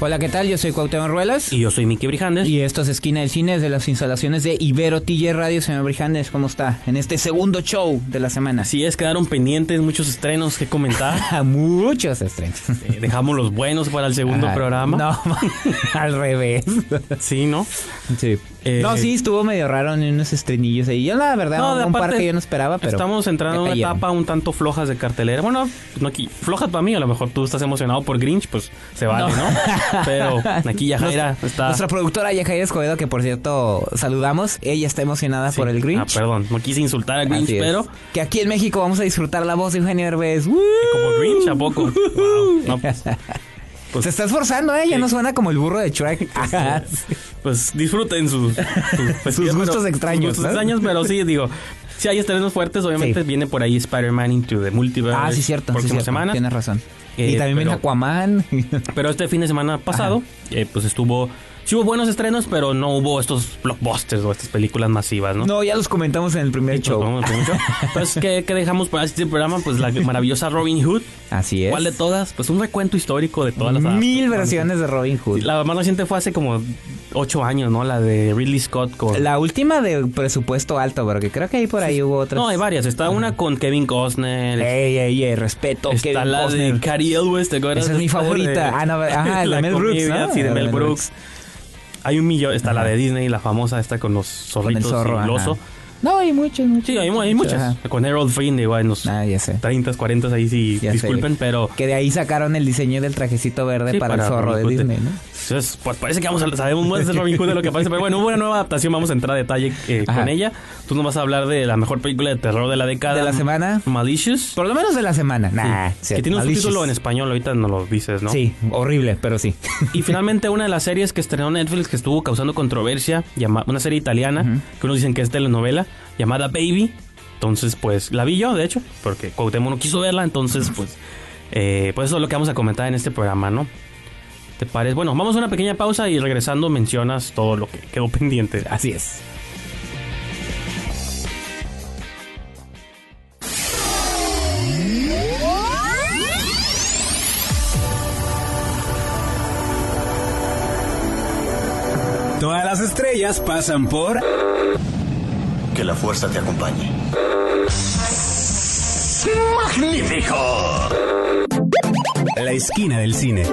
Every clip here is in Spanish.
Hola, ¿qué tal? Yo soy Cuauhtémoc Ruelas. Y yo soy Miki Brijandes. Y esto es Esquina del Cine de las instalaciones de Ibero TJ Radio. Señor Brijandes, ¿cómo está? En este segundo show de la semana. Así es, quedaron pendientes muchos estrenos que comentar. Muchos estrenos. Eh, dejamos los buenos para el segundo Ajá. programa. No, al revés. Sí, ¿no? Sí. Eh, no, sí, estuvo medio raro en unos estrenillos ahí. Yo, la verdad, No, un par que yo no esperaba, pero. Estamos entrando en una etapa un tanto flojas de cartelera. Bueno, no aquí, flojas para mí, a lo mejor tú estás emocionado por Grinch, pues se vale, ¿no? Pero aquí ya Jaira está... Nuestra productora Yajaira Escobedo, que por cierto saludamos, ella está emocionada Sí. por el Grinch. Ah, perdón, no quise insultar a Grinch, pero Que aquí en México vamos a disfrutar la voz de Eugenio. ¡Woo! como Grinch, ¿a poco? Wow. No, pues, pues- Se está esforzando, ¿eh? Ya Sí. no suena como el burro de Shrek. pues disfruten sus, sus, Sus gustos extraños, Sus gustos ¿no? extraños, pero sí, digo, si hay estrenos fuertes, obviamente Sí. viene por ahí Spider-Man Into the Multiverse. ah, sí, cierto. Sí, Próxima cierto. semana. Tienes razón. Eh, y también viene pero- Aquaman. Pero este fin de semana pasado, eh, pues estuvo. Sí hubo buenos estrenos, pero no hubo estos blockbusters o estas películas masivas, ¿no? no, ya los comentamos en el primer Pues, show. Pues, ¿qué, qué dejamos para este programa? Pues la maravillosa Robin Hood. Así es. ¿Cuál de todas? Pues un recuento histórico de todas las Mil versiones de Robin Hood. Sí, La más reciente fue hace como ocho años, ¿no? La de Ridley Scott con. La última de presupuesto alto, porque creo que ahí por ahí hubo otras. No, hay varias. Está una con Kevin Costner. Ey, ey, ey, respeto. está Kevin la Costner. de Cary Elwes, ¿te acuerdas? Esa es mi favorita. Ah, no, ajá, la de Mel Brooks, ¿no? Sí, de La Mel Brooks. Hay un millón. Está la de Disney, la famosa esta con los Con el zorritos zorro. y el oso. No, hay muchos, muchos. Sí, hay, hay muchas. Ajá. Con Harold Flynn, igual en los Ah, ya sé. 30, 40, ahí sí, Ya sé. disculpen, pero... Que de ahí sacaron el diseño del trajecito verde Sí, para, el para zorro de. Disney, ¿no? Entonces, pues parece que vamos a, sabemos más de Robin Hood de lo que parece, pero bueno, hubo una nueva adaptación, vamos a entrar a detalle eh, con ella. Tú nos vas a hablar de la mejor película de terror de la década. De la semana. Malicious. Por lo menos de la semana. Nah, Sí, que tiene un subtítulo en español, ahorita nos lo dices, ¿no? Sí, horrible, pero sí. Y finalmente una de las series que estrenó Netflix que estuvo causando controversia, una serie italiana, que unos dicen que es telenovela, llamada Baby. Entonces, pues, la vi yo, de hecho, porque Cuauhtémoc no quiso verla, entonces, pues, eh, pues eso es lo que vamos a comentar en este programa, ¿no? ¿Te parece? Bueno, vamos a una pequeña pausa y regresando mencionas todo lo que quedó pendiente. Así es. Todas las estrellas pasan por Que la fuerza te acompañe. La Esquina del Cine.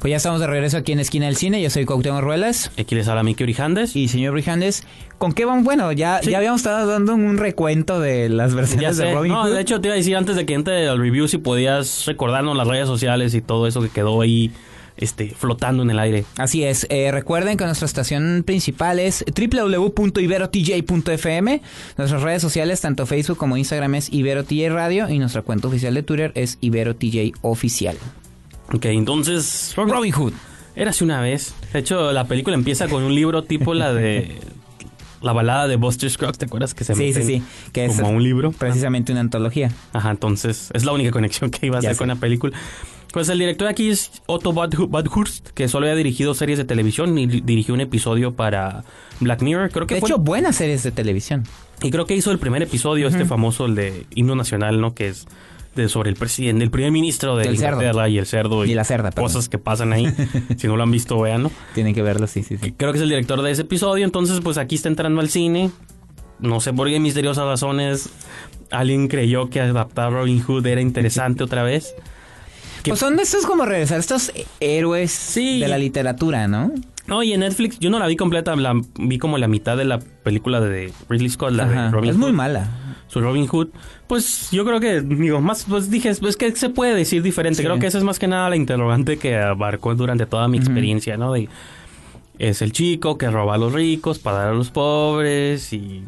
Pues ya estamos de regreso aquí en Esquina del Cine. Yo soy Cuauhtémoc Ruelas. Aquí les habla Miki Orijandes. Y señor Brijandes, ¿con qué vamos? Bueno, ya, Sí. ya habíamos estado dando un recuento de las versiones de Robin No, Hood. de hecho te iba a decir antes de que entre al review si podías recordarnos las redes sociales y todo eso que quedó ahí este flotando en el aire. Así es. Eh, recuerden que nuestra estación principal es www.iberotj.fm. Nuestras redes sociales, tanto Facebook como Instagram, es IberoTJ Radio. Y nuestra cuenta oficial de Twitter es IberoTJ Oficial. Ok, entonces Robin Hood. Érase una vez. De hecho, la película empieza con un libro tipo la de la balada de Buster Scruggs, ¿te acuerdas que se Sí, sí, sí. Que es como un libro? precisamente una antología. Ajá, entonces es la única conexión que iba a Ya hacer sé. con la película. Pues el director aquí es Otto Badhu- Badhurst, que solo había dirigido series de televisión y dirigió un episodio para Black Mirror. Creo que De fue- hecho, buenas series de televisión. Y creo que hizo el primer episodio, este famoso, el de Himno Nacional, ¿no? Que es de sobre el presidente, el primer ministro de. Inglaterra y el cerdo. Y la cerda. Cosas que pasan ahí. si no lo han visto, véanlo. Tienen que verlo, sí, sí, sí. Creo que es el director de ese episodio. Entonces, pues aquí está entrando al cine. No sé por qué misteriosas razones. Alguien creyó que adaptar Robin Hood era interesante otra vez. que- Pues son estos como regresar estos héroes Sí. de la literatura, ¿no? No, y en Netflix yo no la vi completa, la vi como la mitad de la película de Ridley Scott, la de Robin Es Hood. muy mala. Su Robin Hood, pues yo creo que, digo, más, pues dije, pues que se puede decir diferente. Sí. Creo que esa es más que nada la interrogante que abarcó durante toda mi experiencia, ¿no? De, es el chico que roba a los ricos para dar a los pobres y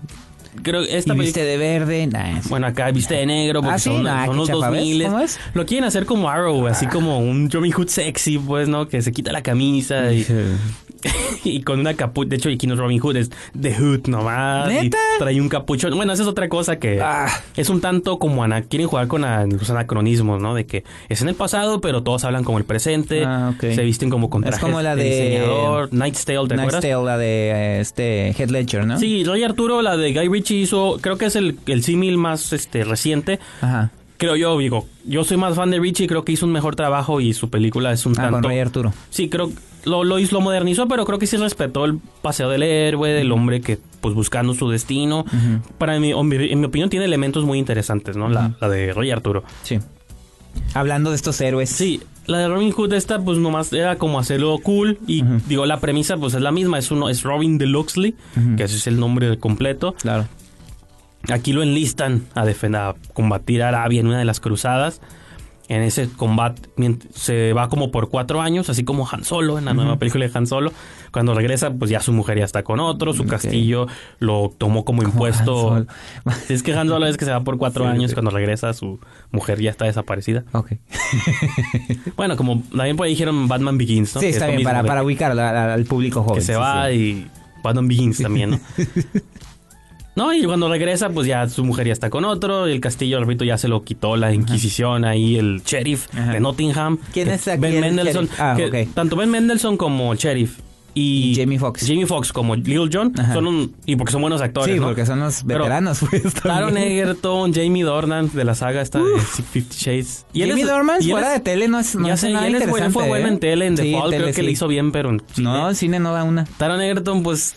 creo que esta Y viste de verde. Nah, es- bueno, acá viste de negro porque Ah, sí, son, nah, son qué los chafa, ¿ves? 2000. ¿Cómo es? Lo quieren hacer como Arrow, así como un Robin Hood sexy, pues, ¿no? Que se quita la camisa y, y con una capucha. De hecho, aquí no es Robin Hood, es The Hood nomás. y ¿Neta? trae un capuchón. Bueno, esa es otra cosa que Ah. es un tanto como ana- quieren jugar con los anacronismos, ¿no? De que es en el pasado, pero todos hablan como el presente. Ah, ok. Se visten como con Es trajes como la de- diseñador. Night's Tale, ¿te Night's acuerdas? Tale, la de este Head Ledger, ¿no? Sí, Roy Arturo, la de Guy Ritchie hizo, creo que es el, el símil más este reciente. Ajá. Creo yo, digo, yo soy más fan de Richie, creo que hizo un mejor trabajo y su película es un Ah, tanto... con Rey Arturo. Sí, creo lo, lo, lo modernizó, pero creo que sí respetó el paseo del héroe, del hombre que, pues, buscando su destino. Para mí, en mi, en mi opinión, tiene elementos muy interesantes, ¿no? La, la de Roy Arturo. Sí. Hablando de estos héroes. Sí, la de Robin Hood esta, pues, nomás era como hacerlo cool. Y, digo, la premisa, pues, es la misma. Es uno es Robin de Luxley, que ese es el nombre completo. Claro. Aquí lo enlistan a defender, a combatir a Arabia en una de las cruzadas. En ese combate se va como por cuatro años, así como Han Solo, en la nueva película de Han Solo. Cuando regresa, pues ya su mujer ya está con otro, su castillo lo tomó como impuesto. Es que Han Solo es que se va por cuatro Sí, años sí. cuando regresa su mujer ya está desaparecida. Ok. Bueno, como también por ahí dijeron Batman Begins, ¿no? Sí, Que está bien, para, ubicar al público joven. que se sí, va y Batman Begins también, ¿no? No, y cuando regresa, pues ya su mujer ya está con otro, y el castillo, repito, ya se lo quitó la Inquisición ahí, el sheriff Ajá. de Nottingham. ¿Quién es aquí Ben sheriff? Ah. Tanto Ben Mendelsohn como el sheriff y, Y Jamie Foxx. Jamie Foxx como Little John Ajá. son un, y porque son buenos actores, Sí, ¿no? porque son los veteranos, pues. Taron. Egerton, Jamie Dornan de la saga esta de Fifty Shades. él Jamie es- y él fuera es- de tele no es no ya sé, y nada él, interesante. fue bueno ¿eh? en tele, en The Sí, Fall, creo tele que le sí. hizo bien, pero en cine- No, el cine no da una. Taron Egerton, pues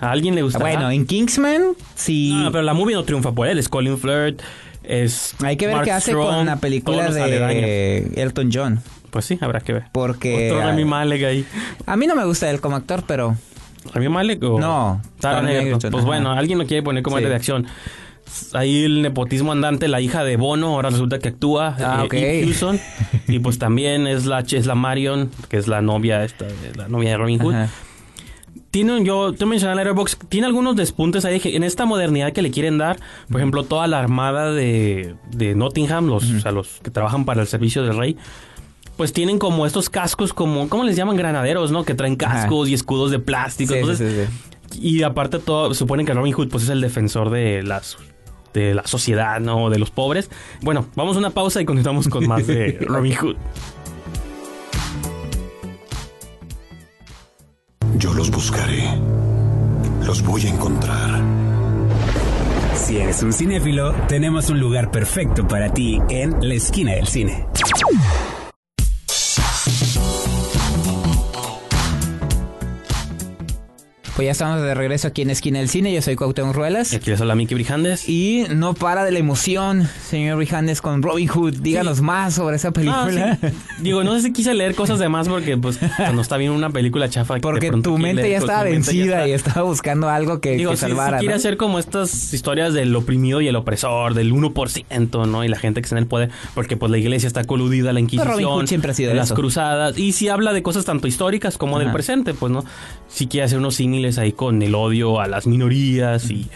a alguien le gusta. Bueno, en Kingsman sí. No, pero la movie no triunfa por él. Es Colin Flirt, es. Hay que ver Mark qué hace Strong, con la película de Elton John. Pues sí, habrá que ver. Porque Otro Rami Malek ahí. a mí no me gusta él como actor, pero ¿Rami Malek o.? No, Taron Pues bueno, alguien lo quiere poner como Sí. de acción. Ahí el nepotismo andante, la hija de Bono, ahora resulta que actúa. Ah, eh, Hewson. y pues también es la, es la Marion, que es la novia esta, de- la novia de Robin Hood. Ajá. Tiene, un- yo te mencioné Letterboxd, tiene algunos despuntes ahí en esta modernidad que le quieren dar, por ejemplo, toda la armada de, de Nottingham, los, o sea, los que trabajan para el servicio del rey, pues tienen como estos cascos como, ¿cómo les llaman? Granaderos, ¿no? Que traen Ajá. cascos y escudos de plástico. Sí, sí, Entonces, sí, sí. Y aparte todo, suponen que Robin Hood pues es el defensor de las de la sociedad, ¿no? De los pobres. Bueno, vamos a una pausa y continuamos con más de Robin Hood. Yo los buscaré. Los voy a encontrar. Si eres un cinéfilo, tenemos un lugar perfecto para ti en la esquina del cine. Pues ya estamos de regreso aquí en Esquina del Cine. Yo soy Cuauhtémoc Ruelas. Aquí les habla Miki Brijandes. Y no para de la emoción, señor Brijandes, con Robin Hood. Díganos más sobre esa Ah, película. sí. Digo, no sé si quise leer cosas de más porque pues cuando está bien una película chafa. Porque tu mente ya estaba ya vencida está- y estaba buscando algo que, Digo, que salvara. quiere ¿no? hacer como estas historias del oprimido y el opresor, del 1%, ¿no? Y la gente que está en el poder, porque pues la iglesia está coludida, la Pero Robin Inquisición, Hood siempre ha sido las eso. cruzadas, y si habla de cosas tanto históricas como del presente, pues, ¿no? Si quiere hacer unos símiles ahí con el odio a las minorías y...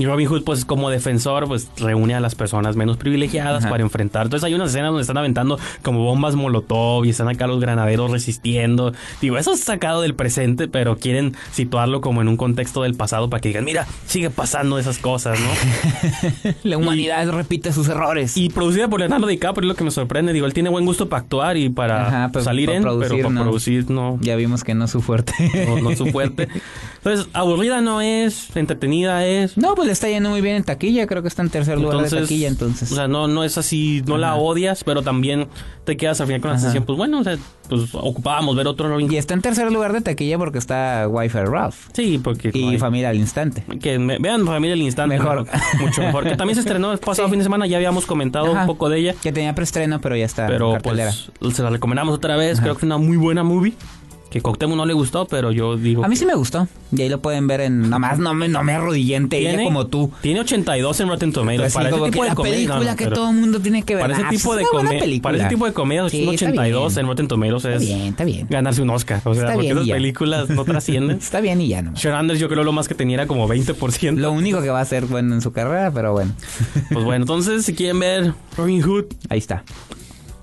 Y Robin Hood, pues, como defensor, pues, reúne a las personas menos privilegiadas Ajá. para enfrentar. Entonces, hay unas escenas donde están aventando como bombas molotov y están acá los granaderos resistiendo. Digo, eso es sacado del presente, pero quieren situarlo como en un contexto del pasado para que digan, mira, sigue pasando esas cosas, ¿no? La humanidad repite sus errores. y producida por Leonardo DiCaprio, es lo que me sorprende. Digo, él tiene buen gusto para actuar y para Ajá, pero salir para en, producir, pero para no. producir no. Ya vimos que no es su fuerte. No, no es su fuerte. Entonces, aburrida no es, entretenida es. No, pues le está yendo muy bien en taquilla. Creo que está en tercer lugar de taquilla, entonces. O sea, no, no es así, no la Ajá. odias, pero también te quedas al final con la Ajá. sensación, pues bueno, o sea, pues ocupábamos ver otro Robin y Hood. está en tercer lugar de taquilla porque está Wi-Fi Ralph. Sí, porque... Y no hay- Familia al Instante. que me- vean Familia el Instante. Mejor. Mucho mejor. Que también se estrenó el pasado Sí. fin de semana, ya habíamos comentado Ajá. un poco de ella. Que tenía preestreno, pero ya está Pero pues se la recomendamos otra vez. Creo que es una muy buena movie. Que Cuauhtémoc no le gustó, pero yo digo... A mí sí me gustó. Y ahí lo pueden ver en... Nada más no me, no me arrodillé ella tiene, como tú. Tiene 82 en Rotten Tomatoes. Para ese tipo de la comedia... película no, no, que todo el mundo tiene que ver. Para ese, Ah, tipo de para ese tipo de Sí, está 82 bien. en Rotten Tomatoes es Está bien, está bien. ganarse un Oscar. O sea, Está porque bien esas ya. películas no trascienden. Está bien y ya no. Sean Anders yo creo lo más que tenía era como 20%. Lo único que va a ser bueno en su carrera, pero bueno. Pues bueno, entonces si quieren ver Robin Hood Ahí está.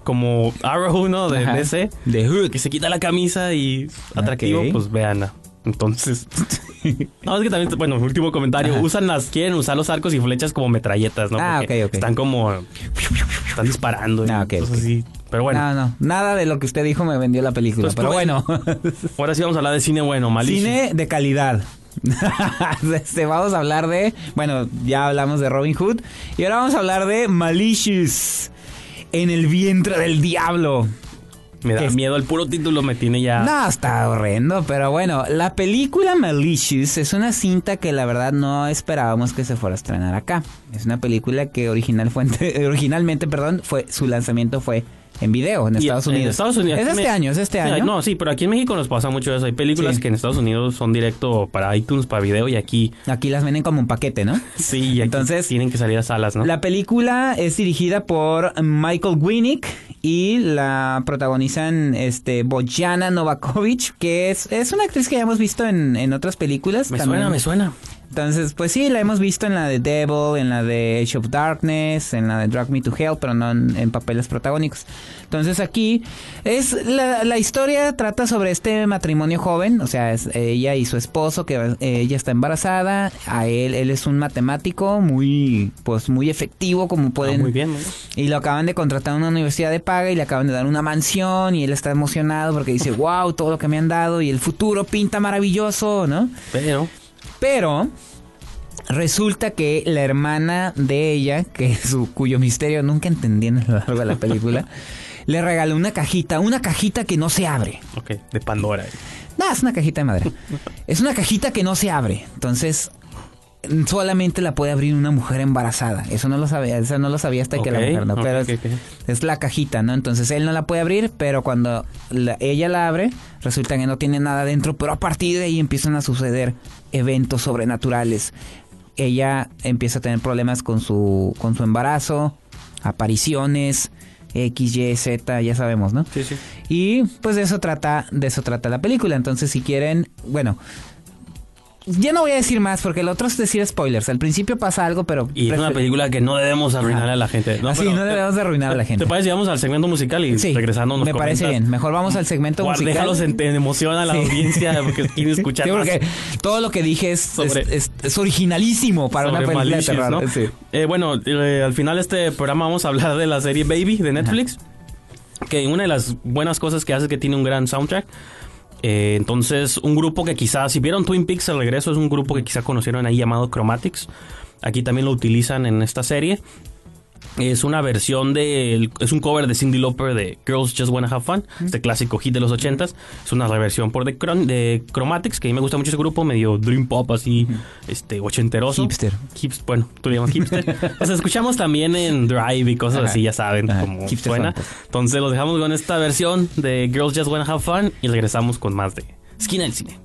Como Arrow, ¿no? De Ajá. DC. The Hood. Que se quita la camisa y atractivo, Ok. pues veanla. Entonces, no, es que también, bueno, último comentario, Ajá. usan las, quieren usar los arcos y flechas como metralletas, ¿no? Ah, Porque ok, ok. Están como, están disparando. Ah, ok, cosas ok. así. Pero bueno, No, no. Nada de lo que usted dijo me vendió la película. Pues, pero pues, bueno. ahora sí vamos a hablar de cine bueno, malísimo. Cine de calidad. Este, vamos a hablar de. Bueno, ya hablamos de Robin Hood. Y ahora vamos a hablar de Malicious. En el vientre del diablo. Me da miedo, el puro título me tiene ya... No, está horrendo, pero bueno, la película Malicious es una cinta que la verdad no esperábamos que se fuera a estrenar acá. Es una película que original fue, originalmente, perdón, fue su lanzamiento fue en video en Y Estados en Unidos. Estados Unidos. Es este me- año, es este año. No, sí, pero aquí en México nos pasa mucho eso. Hay películas Sí. que en Estados Unidos son directo para iTunes, para video, y aquí Aquí las venden como un paquete, ¿no? sí, y aquí Entonces, tienen que salir a salas, ¿no? La película es dirigida por Michael Winnick y la protagonizan este Bojana Novakovic, que es, es una actriz que ya hemos visto en, en otras películas. Me también. suena, me suena. Entonces, pues sí, la hemos visto en la de Devil, en la de Age of Darkness, en la de Drag Me to Hell, pero no en, en papeles protagónicos. Entonces aquí es la, la historia trata sobre este matrimonio joven, o sea, es ella y su esposo que eh, ella está embarazada, a él él es un matemático muy pues muy efectivo como Ah, pueden muy bien, muy bien. y lo acaban de contratar a una universidad de paga y le acaban de dar una mansión y él está emocionado porque dice, "Wow, todo lo que me han dado y el futuro pinta maravilloso", ¿no? Pero, Pero resulta que la hermana de ella, que su cuyo misterio nunca entendí en a lo largo de la película, le regaló una cajita, una cajita que no se abre. ok, de Pandora. No, es una cajita de madera. Es una cajita que no se abre. Entonces, solamente la puede abrir una mujer embarazada. Eso no lo sabía, eso no lo sabía hasta que la mujer no. ok, Pero es, la cajita, ¿no? Entonces él no la puede abrir, pero cuando la- ella la abre, resulta que no tiene nada dentro, pero a partir de ahí empiezan a suceder eventos sobrenaturales. Ella empieza a tener problemas con su, con su embarazo, apariciones, X, Y, Z, ya sabemos, ¿no? Sí, sí. Y pues de eso trata, de eso trata la película. Entonces, si quieren, bueno, ya no voy a decir más porque el otro es decir spoilers. Al principio pasa algo, pero Y es una película que no debemos arruinar a la gente. Así pero- no debemos de arruinar a la gente. ¿Te parece? Vamos al segmento musical y Sí, regresando nos me parece comentas. bien. Mejor vamos al segmento Guarda, musical. Déjalos en, en emoción a la Sí. audiencia porque quieren escuchar Sí, más porque todo lo que dije es, Sobre- es, originalísimo para una película Malicious, de terror. ¿no? Sí. Eh, bueno, eh, al final de este programa vamos a hablar de la serie Baby de Netflix. Que una de las buenas cosas que hace es que tiene un gran soundtrack. Eh, entonces, un grupo que quizás, si vieron Twin Peaks al regreso, es un grupo que quizás conocieron ahí llamado Chromatics. Aquí también lo utilizan en esta serie. Es una versión de. Es un cover de Cindy Lauper de Girls Just Wanna Have Fun. Este clásico hit de los 80s. Es una reversión por de, Chron- de Chromatics, que a mí me gusta mucho ese grupo, medio dream pop así, este, ochenteroso. Hipster. Hips- bueno, tú le llamas hipster. sea, escuchamos también en Drive y cosas Ajá. así, ya saben Ajá, cómo hipster suena. funk. Entonces los dejamos con esta versión de Girls Just Wanna Have Fun y regresamos con más de Esquina del Cine.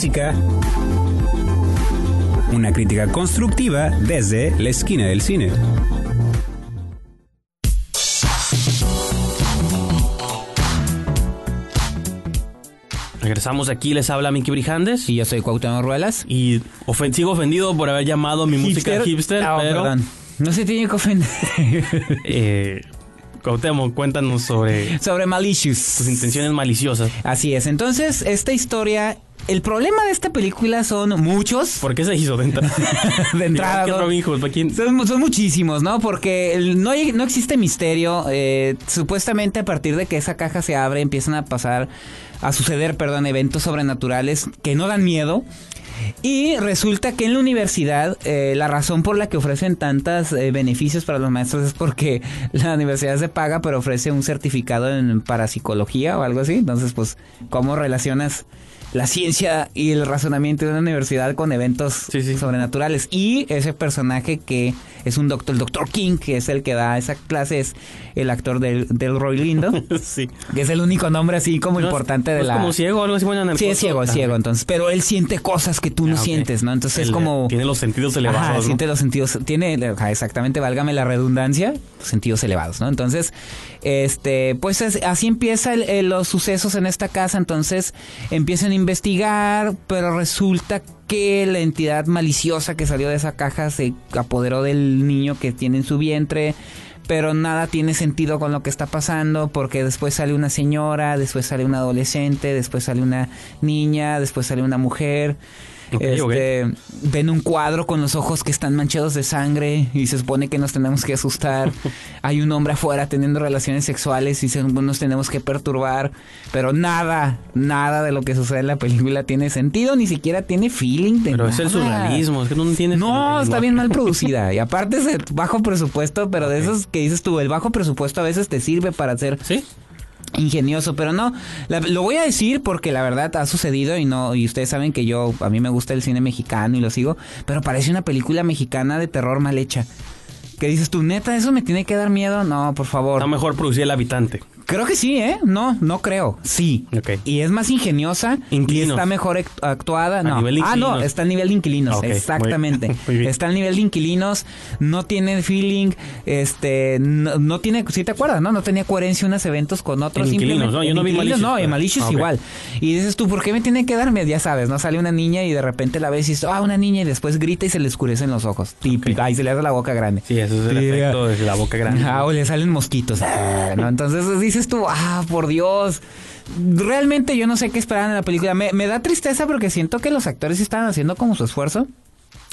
Música. Una crítica constructiva desde la esquina del cine. Regresamos aquí, les habla Miki Brijandes. Y yo soy Cuauhtémoc Ruelas. Y ofen- sigo ofendido por haber llamado mi música hipster, Ah, pero... perdón. No se tiene que ofender. Eh, Cuauhtémoc, cuéntanos sobre Sobre Malicious. tus intenciones maliciosas. Así es. Entonces, esta historia... El problema de esta película son muchos. ¿Por qué se hizo de entrada? de entrada. Igual que ¿no? Robin Hood, ¿para quién? Son, son muchísimos, ¿no? Porque no, hay- no existe misterio. eh, supuestamente a partir de que esa caja se abre empiezan a pasar, a suceder, perdón, eventos sobrenaturales que no dan miedo. Y resulta que en la universidad eh, la razón por la que ofrecen tantos beneficios para los maestros es porque la universidad se paga pero ofrece un certificado en parapsicología o algo así. Entonces, pues, ¿cómo relacionas la ciencia y el razonamiento de una universidad con eventos Sí, sí. sobrenaturales? Y ese personaje que es un doctor, el doctor King, que es el que da esa clase, es el actor del, del Roy Lindo, sí. que es el único nombre así como No importante no de es la... como ciego o algo así? Bueno, Sí, es ciego, es Ah, ciego, entonces. Pero él siente cosas que tú no ah, sientes, ¿no? Entonces es como. Tiene los sentidos elevados, Ajá, ¿no? siente los sentidos. Tiene, exactamente, válgame la redundancia, sentidos elevados, ¿no? Entonces, este, pues es- así empieza el- el- los sucesos en esta casa. Entonces empiezan a investigar, pero resulta que la entidad maliciosa que salió de esa caja se apoderó del niño que tiene en su vientre. Pero nada tiene sentido con lo que está pasando porque después sale una señora, después sale un adolescente, después sale una niña, después sale una mujer. Ok, este, Ven un cuadro con los ojos que están manchados de sangre y se supone que nos tenemos que asustar. Hay un hombre afuera teniendo relaciones sexuales y se- nos tenemos que perturbar. Pero nada, nada de lo que sucede en la película tiene sentido, ni siquiera tiene feeling Pero es el surrealismo, es que no entiendes. No, el está bien mal producida. Y aparte es de bajo presupuesto, pero de esos que dices tú, el bajo presupuesto a veces te sirve para hacer Sí, ingenioso, pero no, la- lo voy a decir porque la verdad ha sucedido y no, y ustedes saben que yo, a mí me gusta el cine mexicano y lo sigo, pero parece una película mexicana de terror mal hecha. ¿Qué dices tú, neta, eso me tiene que dar miedo? No, por favor. está mejor producir el habitante. Creo que sí, ¿eh? No, no creo. Sí. Ok. Y es más ingeniosa Inquilinos. y está mejor act- actuada. A No. nivel ah, no, está al nivel de inquilinos. Exactamente. muy está al nivel de inquilinos. No tiene feeling. Este. No, no tiene. Si te acuerdas, ¿no? No tenía coherencia unos eventos con otros. En Inquilinos, ¿no? Yo no vi Malicious, No, en Malicious Ah, ok. igual. Y dices tú, ¿por qué me tiene que darme? Ya sabes, ¿no? Sale una niña y de repente la ves y dices, ah, una niña y después grita y se le escurecen los ojos. Típica. Y se le hace la boca grande. Sí, ese es el Sí, efecto de la boca grande. Ah, o le salen mosquitos. Ah, ¿no? Entonces dices tú, ah, por Dios. Realmente yo no sé qué esperar en la película. Me, da tristeza porque siento que los actores estaban haciendo como su esfuerzo.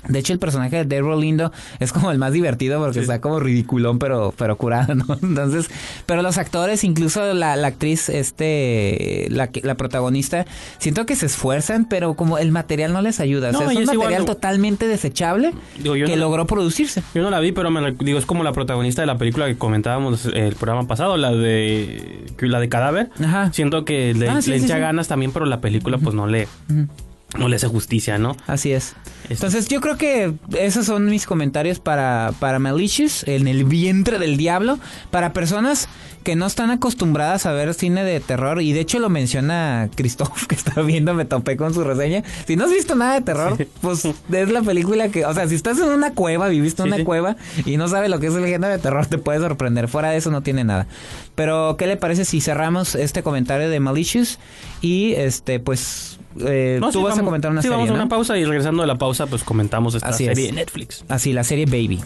De hecho, el personaje de Daryl Lindo es como el más divertido porque está como ridiculón, pero, pero curado, ¿no? Entonces, pero los actores, incluso la, la actriz, este, la, la protagonista, siento que se esfuerzan, pero como el material no les ayuda. O sea, es un igual, material totalmente desechable Digo, que no- logró producirse. Yo no la vi, pero me digo, es como la protagonista de la película que comentábamos el programa pasado, la de la de Cadáver. Ajá. Siento que le, Ah, sí, le sí, echa ganas también, pero la película pues no le no le hace justicia, ¿no? Así es. Este- Entonces yo creo que esos son mis comentarios para, para Malicious, en el vientre del diablo, para personas que no están acostumbradas a ver cine de terror, y de hecho lo menciona Christoph, que estaba viendo, me topé con su reseña. Si no has visto nada de terror, pues es la película que, o sea, si estás en una cueva, viviste en Sí, una sí. cueva y no sabes lo que es el género de terror, te puede sorprender. Fuera de eso no tiene nada. Pero, ¿qué le parece si cerramos este comentario de Malicious? Y, este, pues, eh, No, tú sí, vas a vamos- comentar una sí, serie, vamos a ¿no? una pausa y regresando de la pausa pues comentamos esta Así serie es. de Netflix. Así, la serie Baby.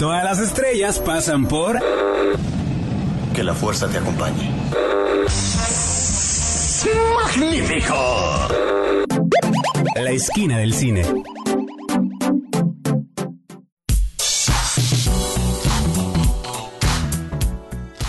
Todas las estrellas pasan por Que la fuerza te acompañe. ¡Magnífico! La esquina del cine.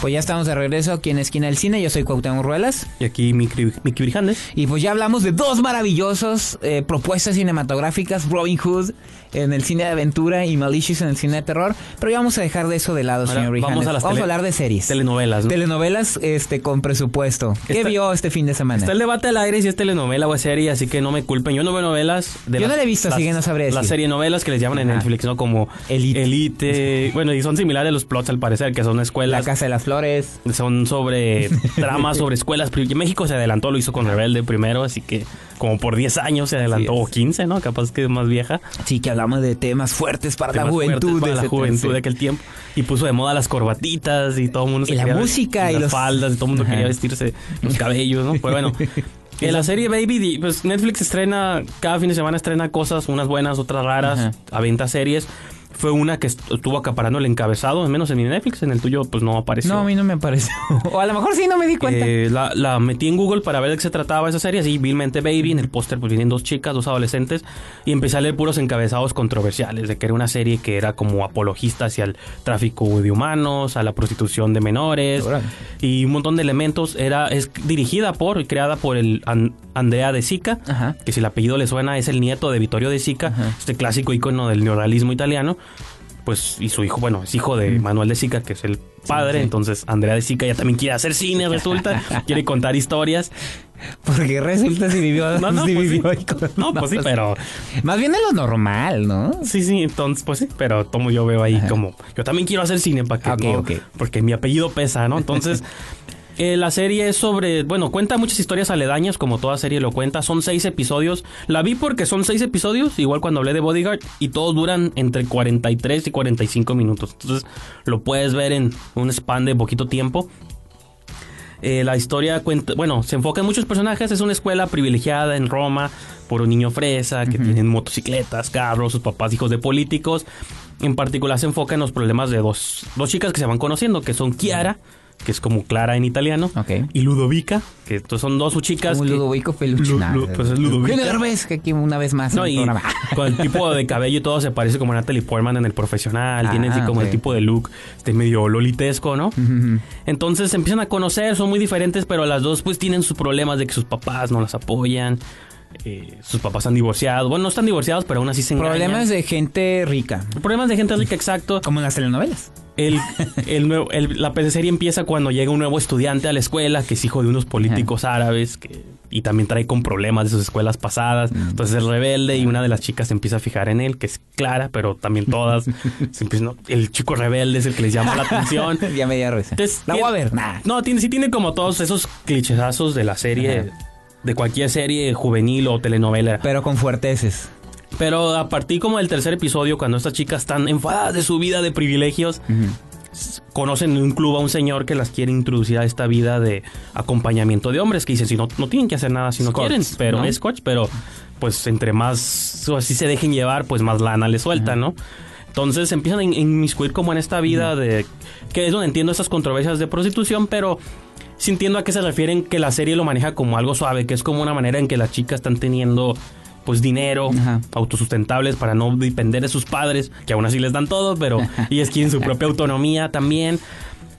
Pues ya estamos de regreso aquí en Esquina del Cine. Yo soy Cuauhtémoc Ruelas. Y aquí Miki Miki Brijandes. Y pues ya hablamos de dos maravillosos eh, propuestas cinematográficas, Robin Hood en el cine de aventura y Malicious en el cine de terror. Pero ya vamos a dejar de eso de lado, Ahora, señor Brijandes. vamos a las tele- hablar de series. Telenovelas, ¿no? Telenovelas este, con presupuesto. ¿Qué Está- vio este fin de semana? Está el debate al aire si es telenovela o es serie, así que no me culpen. Yo no veo novelas. De Yo las- no la he visto, así que no sabría Las serie novelas que les llaman en Ajá. Netflix, ¿no? Como Elite. Elite. Bueno, y son similares los plots al parecer, que son La escuelas. Casa de las Flores. Son sobre dramas sobre escuelas. México se adelantó, lo hizo con Rebelde primero, así que como por 10 años se adelantó, o es. 15, ¿no? Capaz que es más vieja. Sí, que hablamos de temas fuertes para la Temas juventud. para de la juventud de aquel tiempo. Y puso de moda las corbatitas y todo el mundo Y la música y las los- faldas, y todo el mundo Ajá. quería vestirse los cabellos, ¿no? Pues bueno. En la serie Baby, pues Netflix estrena, cada fin de semana estrena cosas, unas buenas, otras raras, Ajá. aventa series. Fue una que est- estuvo acaparando el encabezado, al menos en mi Netflix, en el tuyo pues no apareció. No, a mí no me apareció. o a lo mejor sí, no me di cuenta. Eh, la, la metí en Google para ver de qué se trataba esa serie, así, vilmente Baby, en el póster pues vienen dos chicas, dos adolescentes, y empecé a leer puros encabezados controversiales, de que era una serie que era como apologista hacia el tráfico de humanos, a la prostitución de menores, y un montón de elementos. Era, es dirigida por y creada por el An- Andrea de Sica, Ajá. que si el apellido le suena es el nieto de Vittorio de Sica, este clásico icono del neorrealismo italiano. Pues, y su hijo, bueno, es hijo de Manuel de Sica, que es el padre. sí. Entonces, Andrea de Sica ya también quiere hacer cine, resulta. quiere contar historias. Porque resulta si vivió, No, no, si pues sí. vivió ahí con- No, pues sí, pero. Más bien de lo normal, ¿no? Sí, sí, entonces, pues sí, pero como yo veo ahí, como. Yo también quiero hacer cine para que. Ok, no- ok. Porque mi apellido pesa, ¿no? Entonces. eh, la serie es sobre, bueno, cuenta muchas historias aledañas, como toda serie lo cuenta. Son seis episodios. La vi porque son seis episodios, igual cuando hablé de Bodyguard, y todos duran entre 43 y 45 minutos. Entonces, lo puedes ver en un span de poquito tiempo. Eh, la historia cuenta, bueno, se enfoca en muchos personajes. Es una escuela privilegiada en Roma por un niño fresa que tienen motocicletas, carros, sus papás hijos de políticos. En particular se enfoca en los problemas de dos, dos chicas que se van conociendo, que son Chiara, que es como Clara en italiano, Ok. y Ludovica, que estos son dos chicas. Como que- Ludovico Peluche. Lu- Nah, Lu- pues es Ludovica. Que aquí una vez más No, y con el tipo de cabello y todo se parece como Natalie Portman en el profesional. Ah, tiene así como el tipo de look este medio lolitesco, ¿no? Entonces se empiezan a conocer, son muy diferentes, pero las dos pues tienen sus problemas de que sus papás no las apoyan. eh, sus papás han divorciado. Bueno, no están divorciados, pero aún así se engañan. Problemas de gente rica. Problemas de gente rica, exacto. Como en las telenovelas. El, el nuevo- el- la serie empieza cuando llega un nuevo estudiante a la escuela que es hijo de unos políticos árabes que, y también trae con problemas de sus escuelas pasadas. Entonces es rebelde y una de las chicas se empieza a fijar en él, que es Clara, pero también todas. se empiezan, ¿no? El chico rebelde es el que les llama la atención. ya me dio risa. Entonces, La voy a ver. Nah. No, tiene, sí tiene como todos esos clichesazos de la serie, de cualquier serie juvenil o telenovela. Pero con fuerteces. Pero a partir como del tercer episodio, cuando estas chicas están enfadadas de su vida de privilegios, conocen en un club a un señor que las quiere introducir a esta vida de acompañamiento de hombres, que dicen, si no, no tienen que hacer nada si no quieren, pero ¿no? es coach, pero pues entre más o así se dejen llevar, pues más lana les sueltan, ¿no? Entonces empiezan a in- inmiscuir como en esta vida de... que es donde entiendo estas controversias de prostitución, pero sí entiendo a qué se refieren que la serie lo maneja como algo suave, que es como una manera en que las chicas están teniendo pues dinero, Ajá. autosustentables para no depender de sus padres, que aún así les dan todo, pero ellas quieren su propia autonomía también.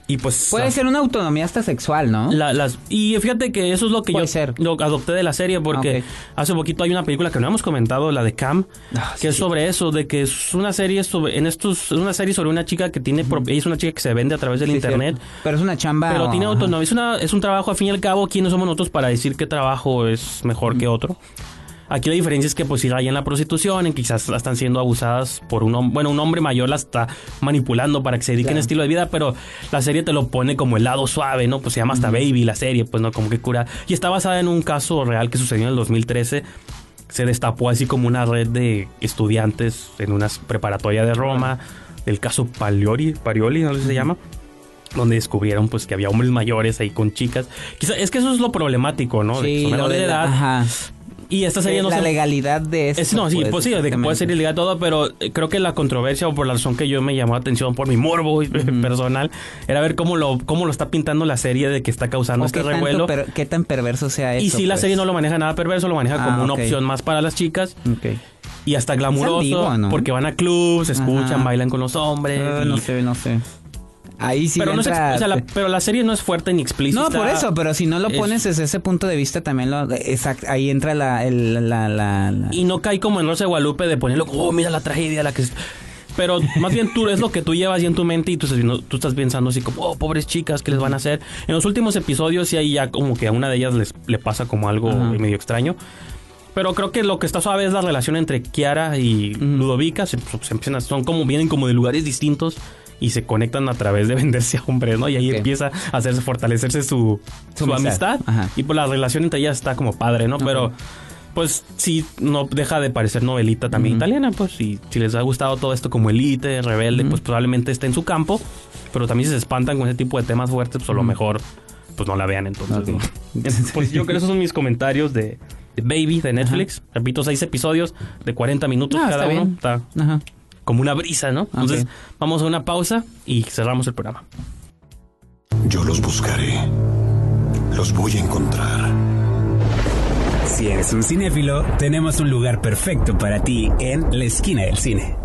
Y pues Puede la- ser una autonomía hasta sexual, ¿no? la- las, y fíjate que eso es lo que Puede yo ser. lo adopté de la serie porque Ok. hace poquito hay una película que no hemos comentado, la de Cam, Ah, que es sobre eso, de que es una serie sobre, en estos, es una serie sobre una chica que tiene, es una chica que se vende a través del Sí, internet. cierto. Pero es una chamba. Pero tiene autonomía. Es, una, es un trabajo, al fin y al cabo, ¿quiénes somos nosotros para decir qué trabajo es mejor que otro? Aquí la diferencia es que pues si en la prostitución, en que quizás están siendo abusadas por un hombre, bueno, un hombre mayor la está manipulando para que se dediquen a Claro. estilo de vida, pero la serie te lo pone como el lado suave, ¿no? Pues se llama hasta Baby la serie, pues no, como que cura. Y está basada en un caso real que sucedió en el 2013. Se destapó así como una red de estudiantes en una preparatoria de Roma, el caso Paliori, Parioli, no sé si se llama donde descubrieron pues que había hombres mayores ahí con chicas. Quizá, es que eso es lo problemático, ¿no? De que son menores de la- edad. Ajá. Y esta serie no la se- legalidad de eso. es, no, sí, pues sí, de que puede ser ilegal todo, pero eh, creo que la controversia o por la razón que yo me llamó la atención por mi morbo personal era ver cómo lo cómo lo está pintando la serie de que está causando ¿O este qué, tanto revuelo. qué tan perverso sea eso? y la pues? serie no lo maneja nada perverso, lo maneja Ah, como una ok. opción más para las chicas Ok. y hasta glamuroso, ambiguo, ¿no? porque van a clubs, escuchan, Ajá. bailan con los hombres. Ah, y- no sé, no sé. Ahí sí pero, no es entra- ex- o sea, la, pero la serie no es fuerte ni explícita. No, por eso, pero si no lo Es- pones desde ese punto de vista también lo exact, ahí entra la, el- la, la- la- Y no cae como en Rosa de Guadalupe de ponerlo, oh, mira la tragedia, la que. Pero más bien tú es lo que tú llevas ya en tu mente y tú estás, tú estás pensando así como, oh, pobres chicas, ¿qué les van a hacer? En los últimos episodios sí ahí ya como que a una de ellas les, le pasa como algo Ajá. medio extraño. Pero creo que lo que está suave es la relación entre Kiara y Ludovica. Se, se empiezan a- son como, vienen como de lugares distintos y se conectan a través de venderse a hombres, ¿no? Y ahí empieza a hacerse, fortalecerse su, Su su amistad. Ajá. Y pues la relación entre ellas está como padre, ¿no? Pero pues sí, no deja de parecer novelita también italiana, pues y si les ha gustado todo esto como Elite, Rebelde, pues probablemente esté en su campo, pero también si se espantan con ese tipo de temas fuertes, pues a lo mejor pues no la vean entonces. ¿no? pues yo creo que esos son mis comentarios de, de Baby de Netflix. Repito, seis episodios de 40 minutos Ah, cada está uno. bien. Está Ajá. Como una brisa, ¿no? Entonces vamos a una pausa y cerramos el programa. Yo los buscaré. Los voy a encontrar. Si eres un cinéfilo, tenemos un lugar perfecto para ti en la esquina del cine.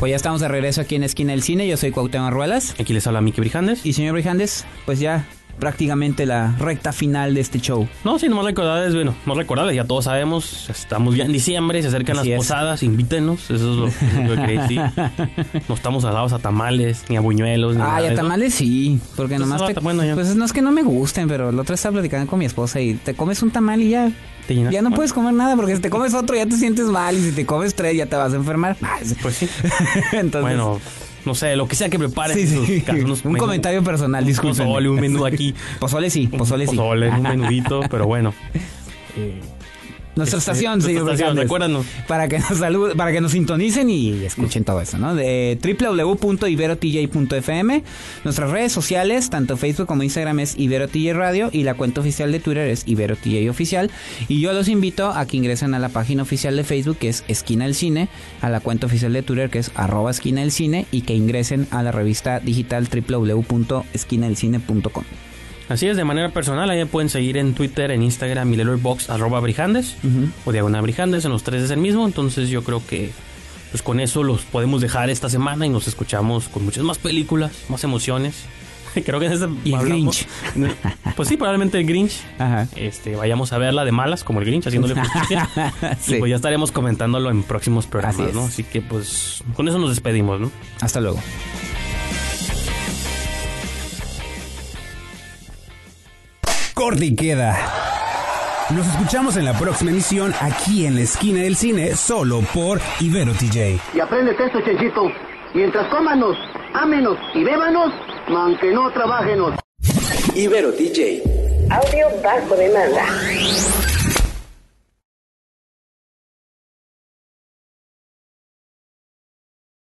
Pues ya estamos de regreso aquí en Esquina del Cine. Yo soy Cuauhtémoc Ruelas. Aquí les habla Miki Brijandes. Y señor Brijandes, pues ya prácticamente la recta final de este show. No, sí, nomás recordarles, bueno, no recordarles, ya todos sabemos, estamos ya en diciembre, se acercan Así las es. posadas, invítenos, eso es lo, lo que decir. No estamos alados a tamales, ni a buñuelos, ni Ah, y a tamales sí, porque nomás no, te... bueno, ya. Pues no es que no me gusten, pero la otra estaba platicando con mi esposa y te comes un tamal y ya... ¿Te? Ya no Bueno, puedes comer nada porque si te comes otro ya te sientes mal y si te comes tres ya te vas a enfermar. Sí. Pues sí. Entonces, Bueno, no sé, lo que sea que preparen. sí, sí. sus- unos un menú- comentario personal, Un disculpen. pozole, un menú aquí. Pozole sí, pozole sí. Pozole, un menudito, pero bueno. Estación, nuestra señor estación, Brijandes. recuérdanos. Para que nos saluden, para que nos sintonicen y escuchen todo eso, ¿no? De www.iberotj.fm. Nuestras redes sociales, tanto Facebook como Instagram es IberoTJ Radio y la cuenta oficial de Twitter es IberoTJ Oficial. Y yo los invito a que ingresen a la página oficial de Facebook que es Esquina del Cine, a la cuenta oficial de Twitter que es arroba esquina del cine y que ingresen a la revista digital www.esquinadelcine.com. Así es, de manera personal, ahí me pueden seguir en Twitter, en Instagram Letterboxd, arroba Brijandes, o Diagonal Brijandes, en los tres es el mismo, entonces yo creo que pues con eso los podemos dejar esta semana y nos escuchamos con muchas más películas, más emociones. creo que en este Y el hablamos- Pues sí, probablemente el Grinch. Ajá. Este, vayamos a verla de malas, como el Grinch, haciéndole justicia. Sí. Y pues ya estaremos comentándolo en próximos programas, Así. ¿no? Así que pues con eso nos despedimos, ¿no? Hasta luego. Corte y queda. Nos escuchamos en la próxima emisión aquí en la esquina del cine, solo por Ibero TJ. Y apréndete esto, Chenchito. Mientras cómanos, ámenos y bébanos, aunque no trabajenos. Ibero DJ. Audio bajo demanda.